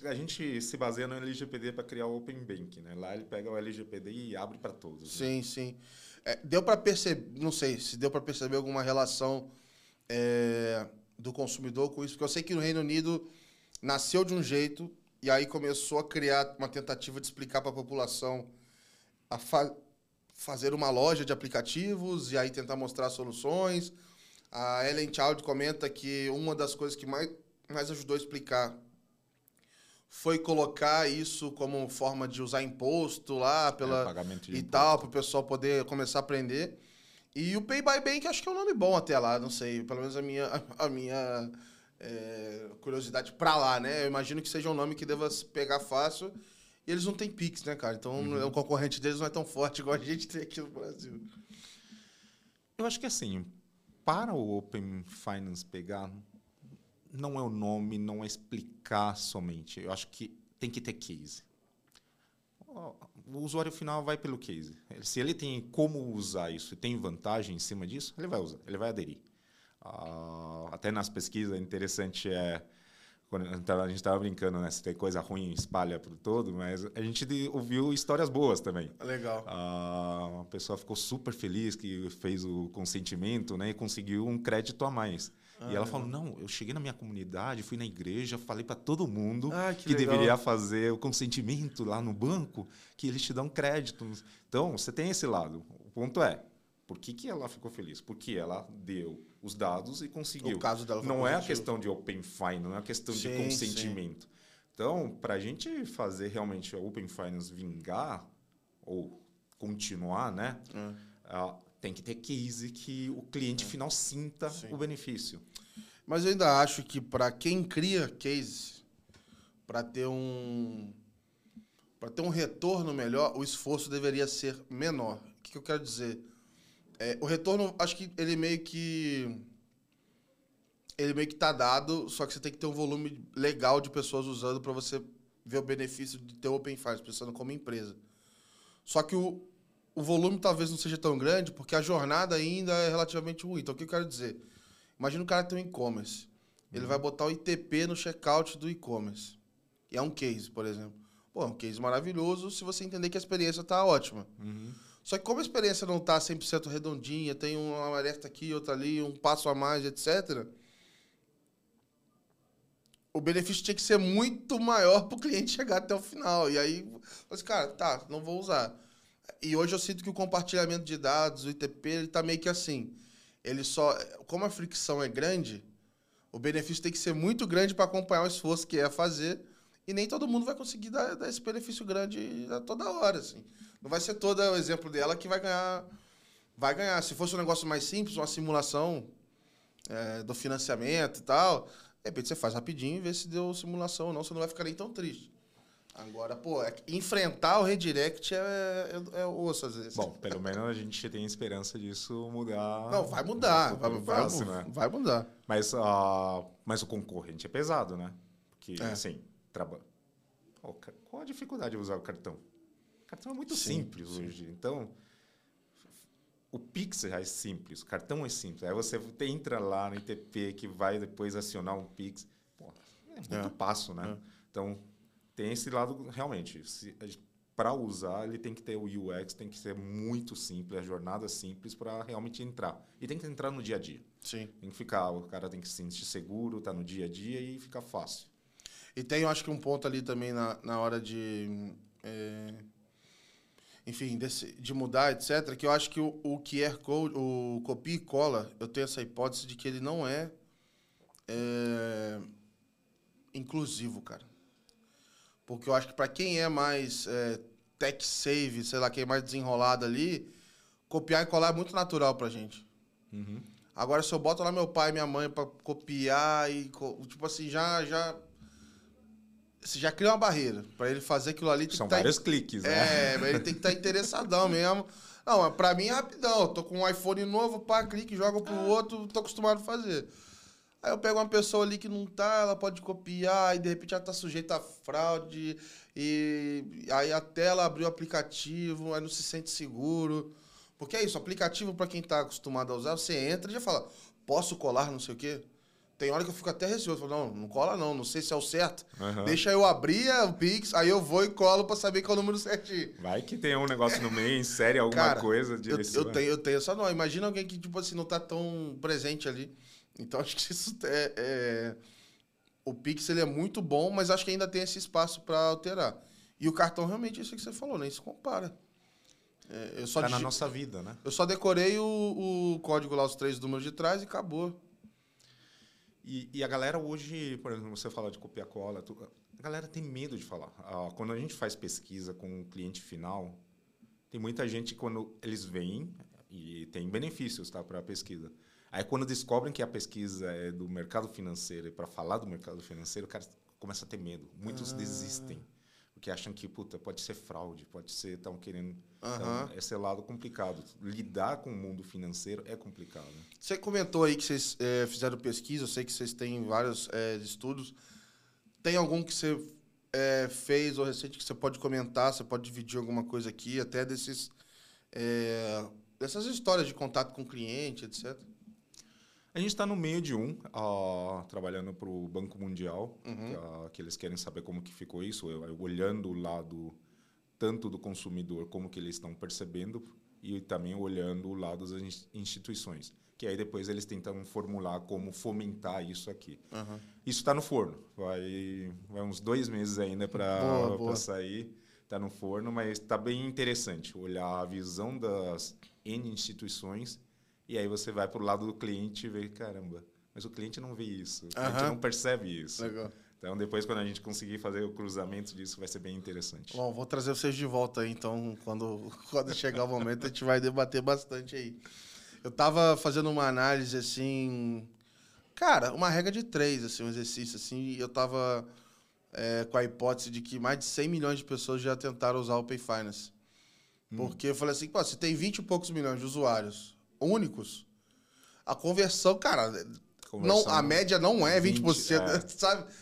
Speaker 1: A gente se baseia no LGPD para criar o Open Bank, né? Lá ele pega o LGPD e abre para todos. né?
Speaker 2: Sim, sim. É, deu para perceber, não sei se deu para perceber alguma relação é, do consumidor com isso? Porque eu sei que no Reino Unido nasceu de um jeito e aí começou a criar uma tentativa de explicar para a população a fa fazer uma loja de aplicativos e aí tentar mostrar soluções. A Ellen Child comenta que uma das coisas que mais, mais ajudou a explicar foi colocar isso como forma de usar imposto lá pela
Speaker 1: É,
Speaker 2: e tal para o pessoal poder começar a aprender. E o Pay by Bank acho que é um nome bom até lá, não sei, pelo menos a minha a minha é, curiosidade para lá, né? Eu imagino que seja um nome que deva se pegar fácil. E eles não têm Pix, né, cara? Então o concorrente deles não é tão forte igual a gente tem aqui no Brasil.
Speaker 1: Eu acho que assim, para o Open Finance pegar, não é o nome, não é explicar somente. Eu acho que tem que ter case. O usuário final vai pelo case. Se ele tem como usar isso e tem vantagem em cima disso, ele vai usar, ele vai aderir. Ah, até nas pesquisas, interessante é. Quando a gente estava brincando, né? Se tem coisa ruim, espalha para todo, mas a gente ouviu histórias boas também.
Speaker 2: Legal.
Speaker 1: Ah, uma pessoa ficou super feliz que fez o consentimento né, e conseguiu um crédito a mais. e ela falou: Não, eu cheguei na minha comunidade, fui na igreja, falei para todo mundo
Speaker 2: Ah, que
Speaker 1: que, deveria fazer o consentimento lá no banco, que eles te dão crédito. Então, você tem esse lado. O ponto é: por que, que ela ficou feliz? Porque ela deu os dados e conseguiu.
Speaker 2: O caso dela
Speaker 1: não é a questão de Open Finance, não é a questão
Speaker 2: Sim,
Speaker 1: de consentimento. Então, para a gente fazer realmente a Open Finance vingar ou continuar, né?
Speaker 2: É.
Speaker 1: ah, tem que ter case que o cliente final sinta
Speaker 2: Sim.
Speaker 1: o benefício.
Speaker 2: Mas eu ainda acho que para quem cria case, para ter um para ter um retorno melhor, o esforço deveria ser menor. O que eu quero dizer? É, o retorno, acho que ele meio que ele meio que tá dado, só que você tem que ter um volume legal de pessoas usando para você ver o benefício de ter Open Finance, pensando como empresa. Só que o, o volume talvez não seja tão grande, porque a jornada ainda é relativamente ruim. Então, o que eu quero dizer? Imagina o cara tem um e-commerce. Ele vai botar o ITP no checkout do e-commerce. E é um case, por exemplo. Pô, é um case maravilhoso se você entender que a experiência está ótima. Só que como a experiência não está 100% redondinha, tem uma alerta aqui, outra ali, um passo a mais, etc. O benefício tinha que ser muito maior para o cliente chegar até o final. E aí, assim, cara, tá, não vou usar. E hoje eu sinto que o compartilhamento de dados, o ITP, ele tá meio que assim. Ele só. Como a fricção é grande, o benefício tem que ser muito grande para acompanhar o esforço que é fazer. E nem todo mundo vai conseguir dar, dar esse benefício grande a toda hora, assim. Não vai ser todo o exemplo dela que vai ganhar. Vai ganhar. Se fosse um negócio mais simples, uma simulação é, do financiamento e tal, de repente você faz rapidinho e vê se deu simulação ou não, você não vai ficar nem tão triste. Agora, pô, é enfrentar o redirect é, é, é osso às vezes.
Speaker 1: Bom, pelo menos a gente tem esperança disso mudar.
Speaker 2: Não, vai mudar. Vai, vai,
Speaker 1: próximo, né?
Speaker 2: vai mudar.
Speaker 1: Mas, ah, mas o concorrente é pesado, né? Porque,
Speaker 2: É.
Speaker 1: assim, traba... Qual a dificuldade de usar o cartão? Cartão é muito
Speaker 2: Sim,
Speaker 1: simples
Speaker 2: sim.
Speaker 1: hoje. Então, o Pix já é simples, o cartão é simples. Aí você entra lá no ITP que vai depois acionar um Pix. Pô, é muito
Speaker 2: É.
Speaker 1: passo, né? Então, tem esse lado, realmente. Para usar, ele tem que ter o UX, tem que ser muito simples, a jornada simples para realmente entrar. E tem que entrar no dia a dia.
Speaker 2: Sim.
Speaker 1: Tem que ficar, o cara tem que se sentir seguro, tá no dia a dia e fica fácil.
Speaker 2: E tem, eu acho que um ponto ali também na, na hora de. é, enfim, desse- de mudar, etc., que eu acho que o, o QR Code, o copia e cola, eu tenho essa hipótese de que ele não é, é, inclusivo, cara. Porque eu acho que para quem é mais é, tech save, sei lá, quem é mais desenrolado ali, copiar e colar é muito natural pra gente. Agora, se eu boto lá meu pai e minha mãe pra copiar e, tipo assim, já, já... Você já cria uma barreira. Pra ele fazer aquilo ali,
Speaker 1: São
Speaker 2: tá
Speaker 1: vários cliques, né?
Speaker 2: é, mas ele tem que estar interessadão mesmo. Não, mas pra mim é rapidão. Eu tô com um iPhone novo, pá, clique, joga pro outro, tô acostumado a fazer. Aí eu pego uma pessoa ali que não tá, ela pode copiar, e de repente ela tá sujeita a fraude, e aí até ela abrir o aplicativo, aí não se sente seguro. Porque é isso, aplicativo pra quem tá acostumado a usar, você entra e já fala, posso colar, não sei o quê. Tem hora que eu fico até receoso, falo, não, não cola não, não sei se é o certo.
Speaker 1: Aham.
Speaker 2: Deixa eu abrir o Pix, aí eu vou e colo pra saber qual é o número certinho.
Speaker 1: Vai que tem um negócio no meio, insere alguma
Speaker 2: Cara,
Speaker 1: coisa,
Speaker 2: Eu,
Speaker 1: direciona.
Speaker 2: eu tenho, eu tenho essa não. Imagina alguém que, tipo assim, não tá tão presente ali. Então acho que isso é, é... o Pix ele é muito bom, mas acho que ainda tem esse espaço para alterar. E o cartão realmente é isso que você falou, nem se compara.
Speaker 1: É, eu só tá na nossa vida, né?
Speaker 2: Eu só decorei o, o código lá, os três números de trás e acabou.
Speaker 1: E, e, a galera hoje, por exemplo, você fala de copiar cola, tu, a galera tem medo de falar. Ah, quando a gente faz pesquisa com o cliente final, tem muita gente quando eles vêm e tem benefícios tá, para a pesquisa. Aí quando descobrem que a pesquisa é do mercado financeiro e para falar do mercado financeiro, o cara começa a ter medo. Muitos ah. desistem porque acham que puta pode ser fraude, pode ser estão querendo uhum. então, esse é lado complicado. Lidar com o mundo financeiro é complicado.
Speaker 2: Você comentou aí que vocês é, fizeram pesquisa, eu sei que vocês têm vários é, estudos. Tem algum que você é, fez ou recente que você pode comentar, você pode dividir alguma coisa aqui, até desses dessas histórias de contato com cliente, etc.
Speaker 1: A gente está no meio de um, uh, trabalhando para o Banco Mundial, uhum. uh, que eles querem saber como que ficou isso, eu, eu, olhando o lado tanto do consumidor como que eles estão percebendo e também olhando o lado das instituições. Que aí depois eles tentam formular como fomentar isso aqui. Uhum. Isso está no forno. Vai, vai uns dois meses ainda para sair. Está no forno, mas está bem interessante olhar a visão das N instituições e aí você vai para o lado do cliente e vê, caramba, mas o cliente não vê isso, o cliente não percebe isso. Legal. Então, depois, quando a gente conseguir fazer o cruzamento disso, vai ser bem interessante.
Speaker 2: Bom, vou trazer vocês de volta aí, então, quando, quando chegar o momento, a gente vai debater bastante aí. Eu estava fazendo uma análise, assim... Cara, uma regra de três, assim, um exercício, assim, e eu estava é, com a hipótese de que mais de 100 milhões de pessoas já tentaram usar o Pay Finance. Hum. Porque eu falei assim, pô, se tem 20 e poucos milhões de usuários únicos, a conversão, cara, conversão, não, a média não é 20%, 20 é. sabe?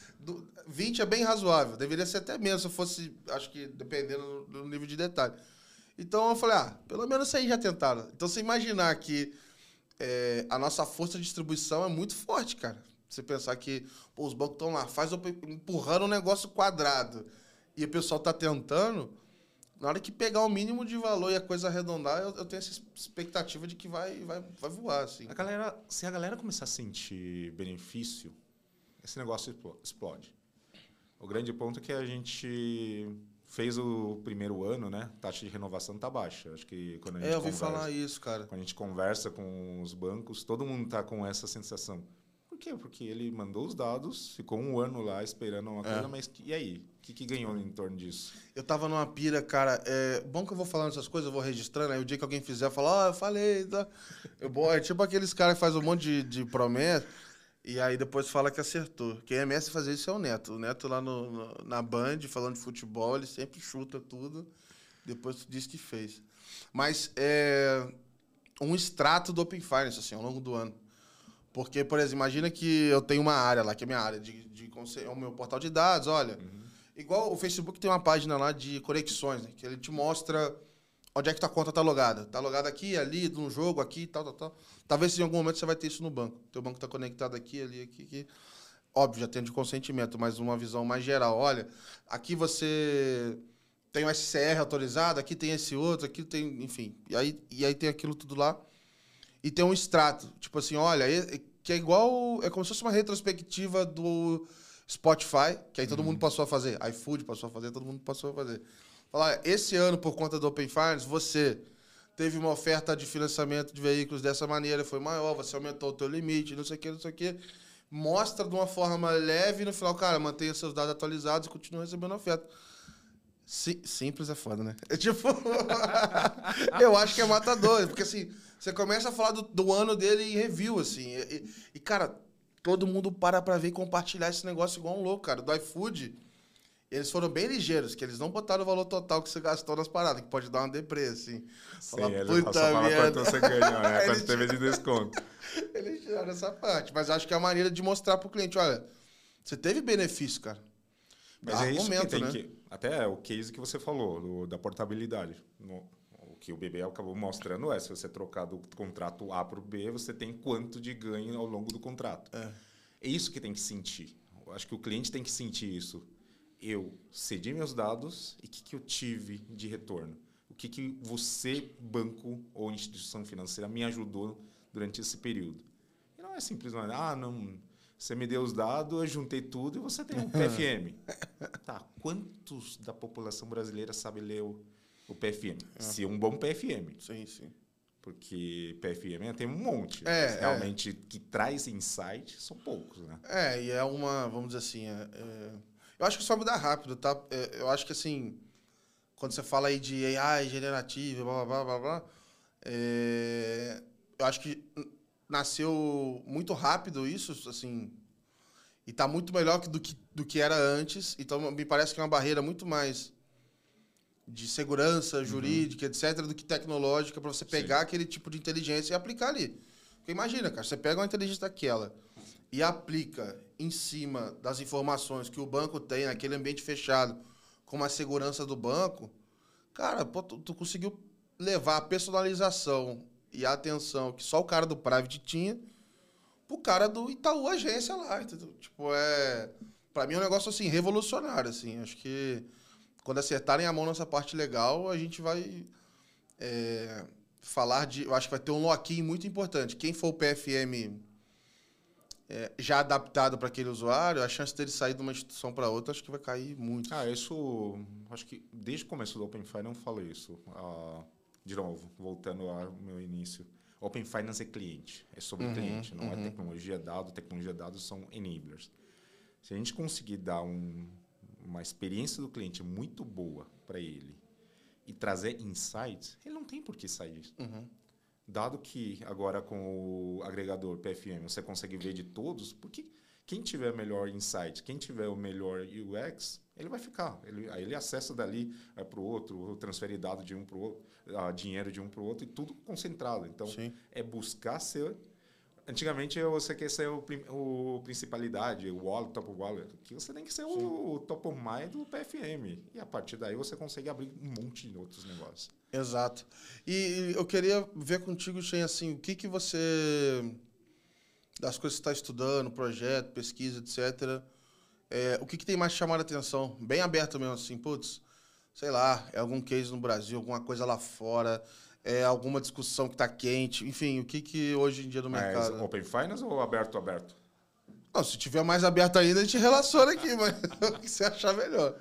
Speaker 2: 20 é bem razoável, deveria ser até menos se fosse, acho que dependendo do nível de detalhe. Então eu falei, ah, pelo menos isso aí já tentaram. Então você imaginar que é, a nossa força de distribuição é muito forte, cara. Você pensar que pô, os bancos estão lá, faz empurrando um negócio quadrado e o pessoal está tentando, na hora que pegar o mínimo de valor e a coisa arredondar, eu, eu, tenho essa expectativa de que vai, vai, vai voar, assim.
Speaker 1: A galera, se a galera começar a sentir benefício, esse negócio explode. O grande ponto é que a gente fez o primeiro ano, né? A taxa de renovação tá baixa. Acho que quando a gente
Speaker 2: É, eu ouvi conversa, falar isso, cara.
Speaker 1: Quando a gente conversa com os bancos, todo mundo tá com essa sensação. Por quê? Porque ele mandou os dados, ficou um ano lá esperando uma coisa, é. mas e aí? O que, que ganhou em torno disso?
Speaker 2: Eu tava numa pira, cara. É, bom que eu vou falando essas coisas, eu vou registrando, aí o dia que alguém fizer, eu falo, ó, oh, eu falei. Tá? Eu, é tipo aqueles caras que fazem um monte de, de promessa e aí depois fala que acertou. Quem é mestre fazer isso é o Neto. O Neto lá no, no, na Band, falando de futebol, ele sempre chuta tudo, depois diz que fez. Mas é um extrato do Open Finance, assim, ao longo do ano. Porque, por exemplo, imagina que eu tenho uma área lá, que é a minha área de, de, de é o meu portal de dados, olha. Uhum. Igual o Facebook tem uma página lá de conexões, né, que ele te mostra onde é que tua conta tá logada. Tá logada aqui, ali, num jogo, aqui, tal, tal, tal. Talvez em algum momento você vai ter isso no banco. Teu banco tá conectado aqui, ali, aqui, aqui. Óbvio, já tem de consentimento, mas uma visão mais geral. Olha, aqui você tem o SCR autorizado, aqui tem esse outro, aqui tem, enfim. E aí, e aí tem aquilo tudo lá e tem um extrato. Tipo assim, olha, que é igual. É como se fosse uma retrospectiva do Spotify, que aí todo uhum. mundo passou a fazer. iFood passou a fazer, todo mundo passou a fazer. Falar, esse ano, por conta do Open Finance, você teve uma oferta de financiamento de veículos dessa maneira, foi maior, você aumentou o teu limite, não sei o que, não sei o que. Mostra de uma forma leve e no final, cara, mantenha seus dados atualizados e continue recebendo oferta. simples é foda, né? É tipo. eu acho que é matador, porque assim você começa a falar do, do ano dele em review, assim. E, e, cara, todo mundo para pra ver e compartilhar esse negócio igual um louco, cara. Do iFood, eles foram bem ligeiros, que eles não botaram o valor total que você gastou nas paradas, que pode dar uma depressa, assim.
Speaker 1: Sim, Fala, ele puta fala quanto você ganhou, né? quanto teve de desconto.
Speaker 2: eles tiraram essa parte. Mas acho que é a maneira de mostrar pro cliente, olha, você teve benefício, cara.
Speaker 1: Mas é isso que tem né? que... Até o case que você falou, do, da portabilidade. No, que o BB acabou mostrando é, se você trocar do contrato A para o B, você tem quanto de ganho ao longo do contrato. É. é isso que tem que sentir. Eu acho que o cliente tem que sentir isso. Eu cedi meus dados e o que, que eu tive de retorno? O que, que você, banco ou instituição financeira, me ajudou durante esse período? é simplesmente, ah, não, você me deu os dados, eu juntei tudo e você tem um PFM. tá, quantos da população brasileira sabe ler o, o PFM? É. Se é um bom PFM.
Speaker 2: Sim, sim.
Speaker 1: Porque PFM tem um monte. É, é, realmente, que traz insight são poucos, né?
Speaker 2: É, e é uma, vamos dizer assim, é, é, eu acho que só mudar rápido, tá? É, eu acho que, assim, quando você fala aí de AI generativa, blá, blá, blá, blá, é, eu acho que nasceu muito rápido isso, assim, e está muito melhor do que, do que era antes. Então, me parece que é uma barreira muito mais de segurança jurídica, uhum. etc., do que tecnológica, para você pegar Sim. aquele tipo de inteligência e aplicar ali. Porque imagina, cara, você pega uma inteligência daquela e aplica em cima das informações que o banco tem naquele ambiente fechado, com a segurança do banco, cara, pô, tu, tu conseguiu levar a personalização e a atenção que só o cara do Private tinha pro cara do Itaú Agência lá, entendeu? Tipo, é... Pra mim é um negócio, assim, revolucionário, assim. Acho que quando acertarem a mão nessa parte legal, a gente vai é, falar de. Eu acho que vai ter um lock muito importante. Quem for o PFM é, já adaptado para aquele usuário, a chance dele sair de uma instituição para outra acho que vai cair muito.
Speaker 1: Ah, isso. Acho que desde o começo do Open Finance eu não falei isso. Ah, de novo, voltando ao meu início. Open Finance é cliente, é sobre uhum, cliente, não é uhum. é tecnologia dado. Tecnologia dados são enablers. Se a gente conseguir dar um, uma experiência do cliente muito boa para ele e trazer insights, ele não tem por que sair. Uhum. Dado que agora com o agregador PFM você consegue ver de todos, porque quem tiver melhor insight, quem tiver o melhor UX, ele vai ficar. Ele, aí ele acessa dali, vai para o outro, transfere dado de um para o outro, uh, dinheiro de um para o outro, e tudo concentrado. Então, Sim. é buscar ser Antigamente você quer ser o, o principalidade, o wallet, top wallet. Aqui você tem que ser o, o, top of mind do PFM. E a partir daí você consegue abrir um monte de outros negócios.
Speaker 2: Exato. E eu queria ver contigo, Shen, assim, o que, que você. das coisas que você está estudando, projeto, pesquisa, etc. É, o que, que tem mais chamado a atenção? Bem aberto mesmo, assim, putz, sei lá, é algum case no Brasil, alguma coisa lá fora é, alguma discussão que está quente, enfim, o que, que hoje em dia no mercado.
Speaker 1: Mas open finance ou aberto aberto?
Speaker 2: Não, se tiver mais aberto ainda, a gente relaciona aqui, mas o que você achar melhor.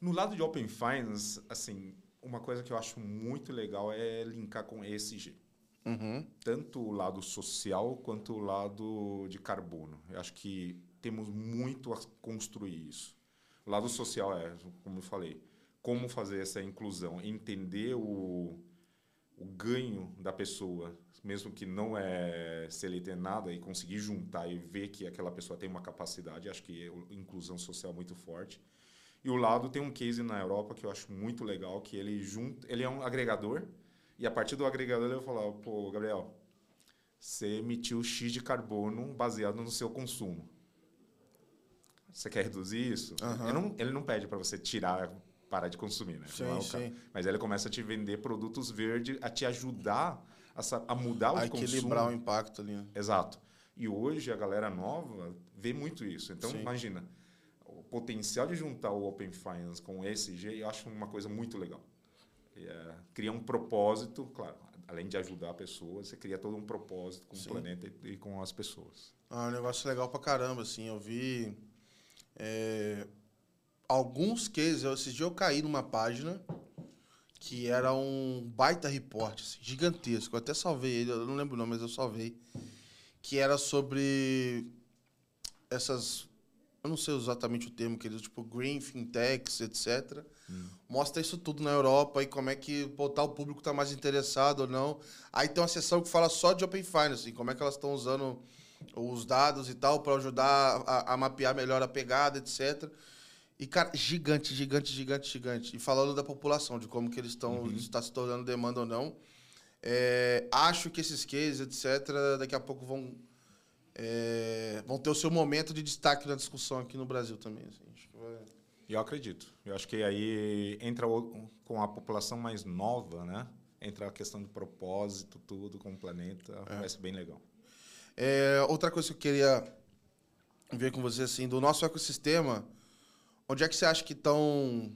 Speaker 1: No lado de open finance, assim, uma coisa que eu acho muito legal é linkar com ESG. Uhum. Tanto o lado social quanto o lado de carbono. Eu acho que temos muito a construir isso. O lado social é, como eu falei, como fazer essa inclusão, entender o, o ganho da pessoa, mesmo que não é se ele tem nada e conseguir juntar e ver que aquela pessoa tem uma capacidade, acho que é inclusão social muito forte. E o lado tem um case na Europa que eu acho muito legal, que ele junta, ele é um agregador e a partir do agregador ele vai falar, pô, Gabriel, você emitiu X de carbono baseado no seu consumo. Você quer reduzir isso? Uhum. Ele, não, ele não pede para você tirar parar de consumir, né? Sim, é sim. Mas ele começa a te vender produtos verdes, a te ajudar a, a mudar o a consumo.
Speaker 2: equilibrar o impacto ali. Né?
Speaker 1: Exato. E hoje a galera nova vê muito isso. Então, sim. imagina, o potencial de juntar o Open Finance com o ESG, eu acho uma coisa muito legal. É, cria um propósito, claro, além de ajudar a pessoa, você cria todo um propósito com Sim. o planeta e, e, com as pessoas.
Speaker 2: Ah, um negócio legal pra caramba, assim, eu vi... É, alguns cases, esses dias eu caí numa página que era um baita report, assim, gigantesco. Eu até salvei ele, eu não lembro o nome, mas eu salvei. Que era sobre essas. Eu não sei exatamente o termo que eles, tipo, green, fintechs, etc. Hum. Mostra isso tudo na Europa e como é que pô, tá, o público está mais interessado ou não. Aí tem uma seção que fala só de Open Finance, assim, como é que elas estão usando os dados e tal para ajudar a, a mapear melhor a pegada, etc. E, cara, gigante, gigante, gigante, gigante. E falando da população, de como que eles estão, uhum. está se tornando demanda ou não. É, acho que esses cases, etc., daqui a pouco vão, é, vão ter o seu momento de destaque na discussão aqui no Brasil também. Assim. Vai...
Speaker 1: Eu acredito. Eu acho que aí entra o, com a população mais nova, né? Entra a questão do propósito, tudo com o planeta. É. Vai ser bem legal.
Speaker 2: É, outra coisa que eu queria ver com você, assim, do nosso ecossistema Onde é que você acha que estão.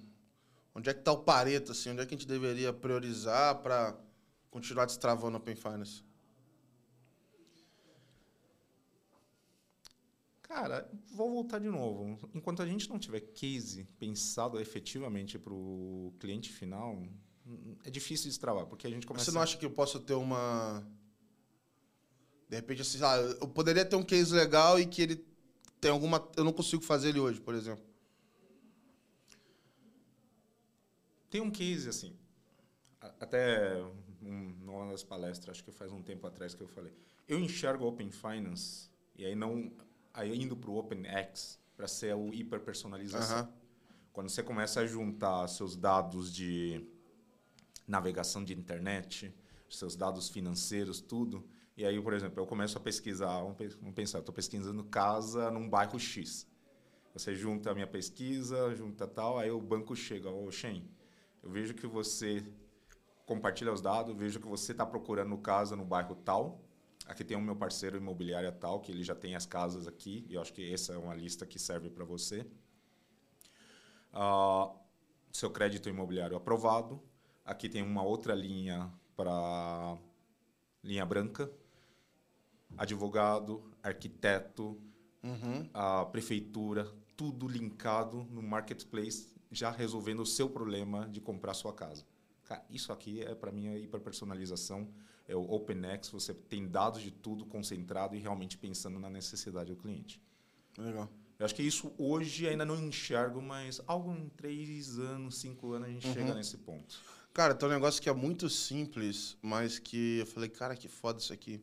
Speaker 2: Onde é que está o Pareto, assim? Onde é que a gente deveria priorizar para continuar destravando o Open Finance?
Speaker 1: Cara, vou voltar de novo. Enquanto a gente não tiver case pensado efetivamente para o cliente final, é difícil destravar, porque a gente começa...
Speaker 2: Você não acha que eu posso ter uma... De repente, assim, ah, eu poderia ter um case legal e que ele tem alguma... Eu não consigo fazer ele hoje, por exemplo.
Speaker 1: Tem um case, assim, até um, numa das palestras, acho que faz um tempo atrás que eu falei, eu enxergo Open Finance, e aí não aí indo para o OpenX, para ser o hiperpersonalização. Uhum. Quando você começa a juntar seus dados de navegação de internet, seus dados financeiros, tudo, e aí, por exemplo, eu começo a pesquisar, vamos pensar, estou pesquisando casa num bairro X. Você junta a minha pesquisa, junta tal, aí o banco chega, ô oh, Shen, eu vejo que você compartilha os dados, vejo que você está procurando casa no bairro tal. Aqui tem o meu parceiro imobiliário tal, que ele já tem as casas aqui, e eu acho que essa é uma lista que serve para você. Uh, seu crédito imobiliário aprovado. Aqui tem uma outra linha para linha branca. Advogado, arquiteto, uhum. a prefeitura, tudo linkado no marketplace, já resolvendo o seu problema de comprar sua casa. Cara, isso aqui é para mim a hiperpersonalização, é o OpenX, você tem dados de tudo concentrado e realmente pensando na necessidade do cliente.
Speaker 2: Legal.
Speaker 1: Eu acho que isso hoje ainda não enxergo, mas algo em três anos, cinco anos a gente uhum. chega nesse ponto.
Speaker 2: Cara, tem um negócio que é muito simples, mas que eu falei, cara, que foda isso aqui.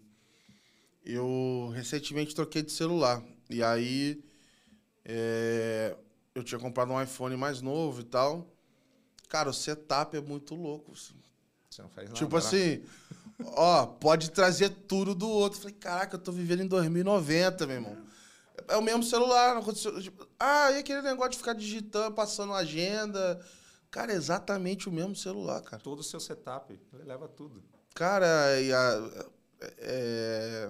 Speaker 2: Eu recentemente troquei de celular. E aí é, eu tinha comprado um iPhone mais novo e tal. Cara, o setup é muito louco. Assim.
Speaker 1: Você não faz nada.
Speaker 2: Tipo né? assim, ó, pode trazer tudo do outro. Falei, caraca, eu tô vivendo em 2090, meu irmão. É o mesmo celular, não aconteceu. Tipo, ah, e aquele negócio de ficar digitando, passando agenda. Cara, é exatamente o mesmo celular, cara.
Speaker 1: Todo o seu setup, ele leva tudo.
Speaker 2: Cara, e a, é,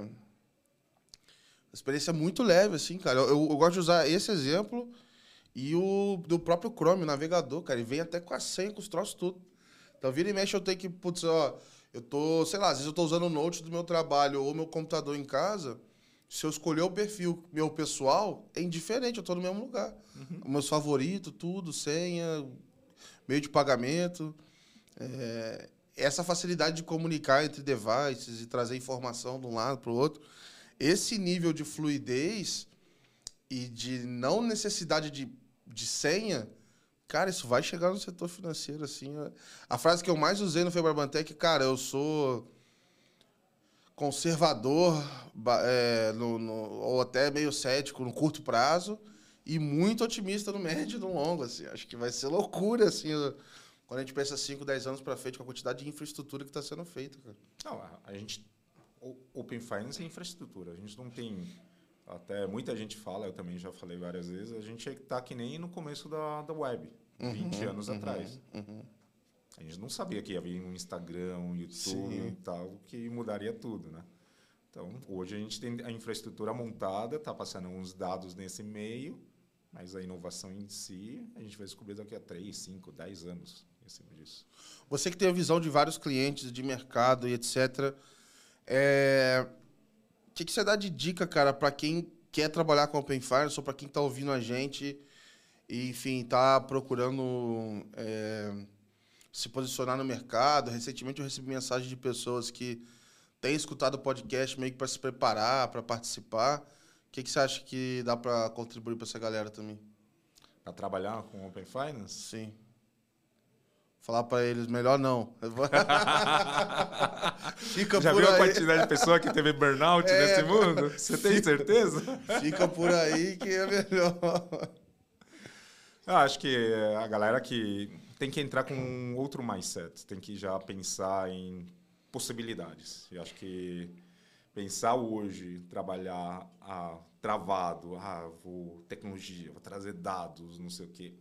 Speaker 2: a experiência é muito leve, assim, cara. Eu, eu, eu gosto de usar esse exemplo e o do próprio Chrome, o navegador, cara. Ele vem até com a senha, com os troços tudo. Então, vira e mexe, eu tenho que, putz, ó, eu tô, sei lá, às vezes eu tô usando o note do meu trabalho ou meu computador em casa. Se eu escolher o perfil meu pessoal, é indiferente, eu tô no mesmo lugar. Uhum. Meus favoritos, tudo, senha, meio de pagamento. É, essa facilidade de comunicar entre devices e trazer informação de um lado para o outro. Esse nível de fluidez e de não necessidade de, de senha, cara, isso vai chegar no setor financeiro, assim. A frase que eu mais usei no Febrabantec, cara, eu sou conservador, é, no, no, ou até meio cético no curto prazo, e muito otimista no médio e no longo, assim. Acho que vai ser loucura, assim, quando a gente pensa 5, 10 anos para frente, com a quantidade de infraestrutura que está sendo feita, cara.
Speaker 1: Não, a gente... Open Finance é infraestrutura. A gente não tem até muita gente fala, eu também já falei várias vezes, a gente está que nem no começo da, da web, uhum, 20 anos uhum, atrás. Uhum. A gente não sabia que ia vir um Instagram, um YouTube Sim. e tal, que mudaria tudo, né? Então, hoje a gente tem a infraestrutura montada, está passando uns dados nesse meio, mas a inovação em si, a gente vai descobrir daqui a 3, 5, 10 anos em cima disso.
Speaker 2: Você que tem a visão de vários clientes de mercado e etc., é, que, que você dá de dica, cara, para quem quer trabalhar com Open Finance ou para quem está ouvindo a gente e, enfim, está procurando é, se posicionar no mercado? Recentemente eu recebi mensagem de pessoas que têm escutado o podcast meio que para se preparar, para participar. O que, que você acha que dá para contribuir para essa galera também?
Speaker 1: Para trabalhar com Open Finance?
Speaker 2: Sim. Falar para eles, melhor não.
Speaker 1: Fica Já por viu aí. a quantidade de pessoa que teve burnout é, nesse mundo? Você tem certeza?
Speaker 2: Fica por aí que é melhor.
Speaker 1: Eu acho que a galera que tem que entrar com um outro mindset, tem que já pensar em possibilidades. Eu acho que pensar hoje, trabalhar ah, travado, ah, vou tecnologia, vou trazer dados, não sei o quê,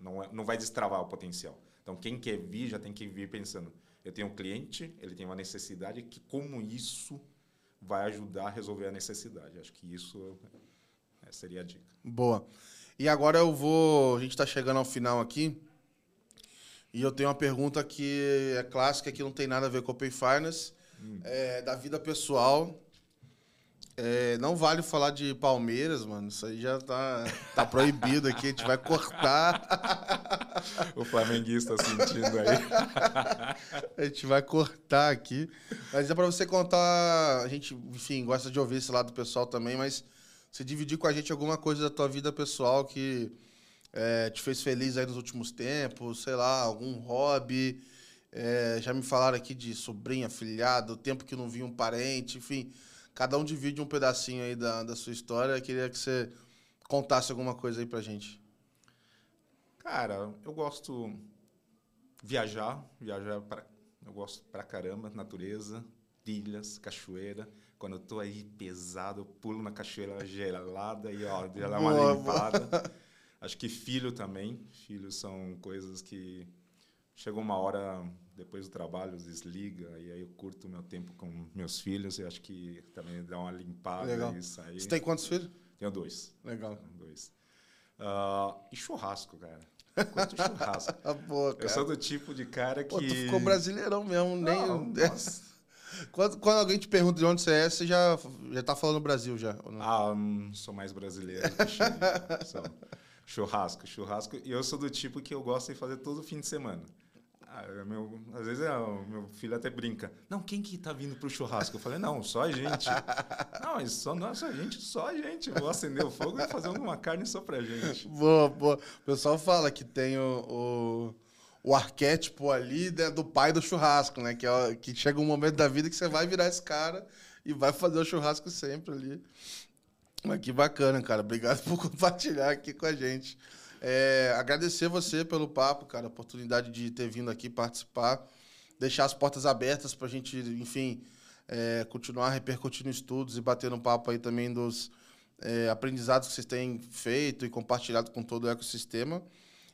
Speaker 1: não, é, não vai destravar o potencial. Então, quem quer vir já tem que vir pensando: eu tenho um cliente, ele tem uma necessidade, que como isso vai ajudar a resolver a necessidade? Acho que isso é, seria a dica.
Speaker 2: Boa. E agora eu vou. A gente está chegando ao final aqui. E eu tenho uma pergunta que é clássica, que não tem nada a ver com Open Finance, hum. é, da vida pessoal. É, não vale falar de Palmeiras, mano. Isso aí já tá, tá proibido aqui. A gente vai cortar.
Speaker 1: o flamenguista sentindo aí.
Speaker 2: a gente vai cortar aqui. Mas é pra você contar. A gente, enfim, gosta de ouvir esse lado pessoal também, mas você dividir com a gente alguma coisa da tua vida pessoal que é, te fez feliz aí nos últimos tempos, sei lá, algum hobby. É, já me falaram aqui de sobrinha, filhado, tempo que não vi um parente, enfim. Cada um divide um pedacinho aí da, da sua história. Eu queria que você contasse alguma coisa aí pra gente.
Speaker 1: Cara, eu gosto viajar, viajar para eu gosto pra caramba, natureza, trilhas, cachoeira. Quando eu tô aí pesado, eu pulo na cachoeira gelada e ó, dá uma boa, limpada. Boa. Acho que filho também. Filhos são coisas que chegou uma hora depois do trabalho desliga e aí eu curto meu tempo com meus filhos e acho que também dá uma limpada
Speaker 2: Legal.
Speaker 1: e sair.
Speaker 2: Você tem quantos filhos?
Speaker 1: Tenho dois.
Speaker 2: Legal.
Speaker 1: Dois. Uh, e churrasco, cara. Curto churrasco.
Speaker 2: Boa.
Speaker 1: Eu sou do tipo de cara que. Pô, tu
Speaker 2: ficou brasileirão mesmo, nem. Não, quando, quando, alguém te pergunta de onde você é, você já, já tá falando Brasil já.
Speaker 1: Ah, hum, sou mais brasileiro churrasco, churrasco. E eu sou do tipo que eu gosto de fazer todo fim de semana. Ah, é meu, às vezes é, meu filho até brinca. Não, quem que tá vindo pro churrasco? Eu falei, não, só a gente. não, só nossa gente, só a gente. Vou acender o fogo e fazer uma carne só pra gente.
Speaker 2: Boa, boa. O pessoal fala que tem o, o, o arquétipo ali né, do pai do churrasco, né? Que, é, que chega um momento da vida que você vai virar esse cara e vai fazer o churrasco sempre ali. Mas que bacana, cara. Obrigado por compartilhar aqui com a gente. É, agradecer você pelo papo, cara, a oportunidade de ter vindo aqui participar, deixar as portas abertas para a gente, enfim, é, continuar repercutindo estudos e batendo um papo aí também dos é, aprendizados que vocês têm feito e compartilhado com todo o ecossistema.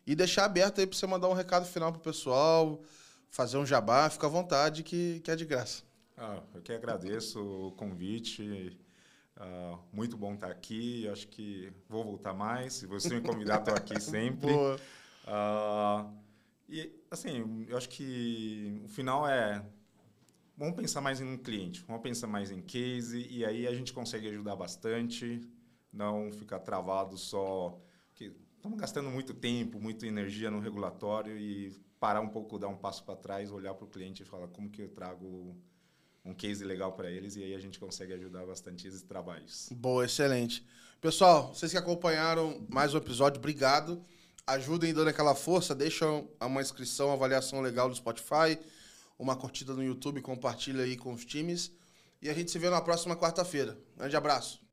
Speaker 2: E deixar aberto aí para você mandar um recado final pro pessoal, fazer um jabá, fica à vontade que, que é de graça.
Speaker 1: Ah, eu que agradeço o convite. Uh, muito bom estar aqui. Acho que vou voltar mais. Se você me convidar, estou aqui sempre. Boa. Uh, e, assim, eu acho que o final é. Vamos pensar mais em um cliente, vamos pensar mais em case, e aí a gente consegue ajudar bastante, não ficar travado só. que Estamos gastando muito tempo, muita energia no regulatório e parar um pouco, dar um passo para trás, olhar para o cliente e falar como que eu trago um case legal para eles e aí a gente consegue ajudar bastante esses trabalhos.
Speaker 2: Boa, excelente. Pessoal, vocês que acompanharam mais um episódio, obrigado. Ajudem dando aquela força, deixam uma inscrição, uma avaliação legal no Spotify, uma curtida no YouTube, compartilha aí com os times. E a gente se vê na próxima quarta-feira. Grande abraço.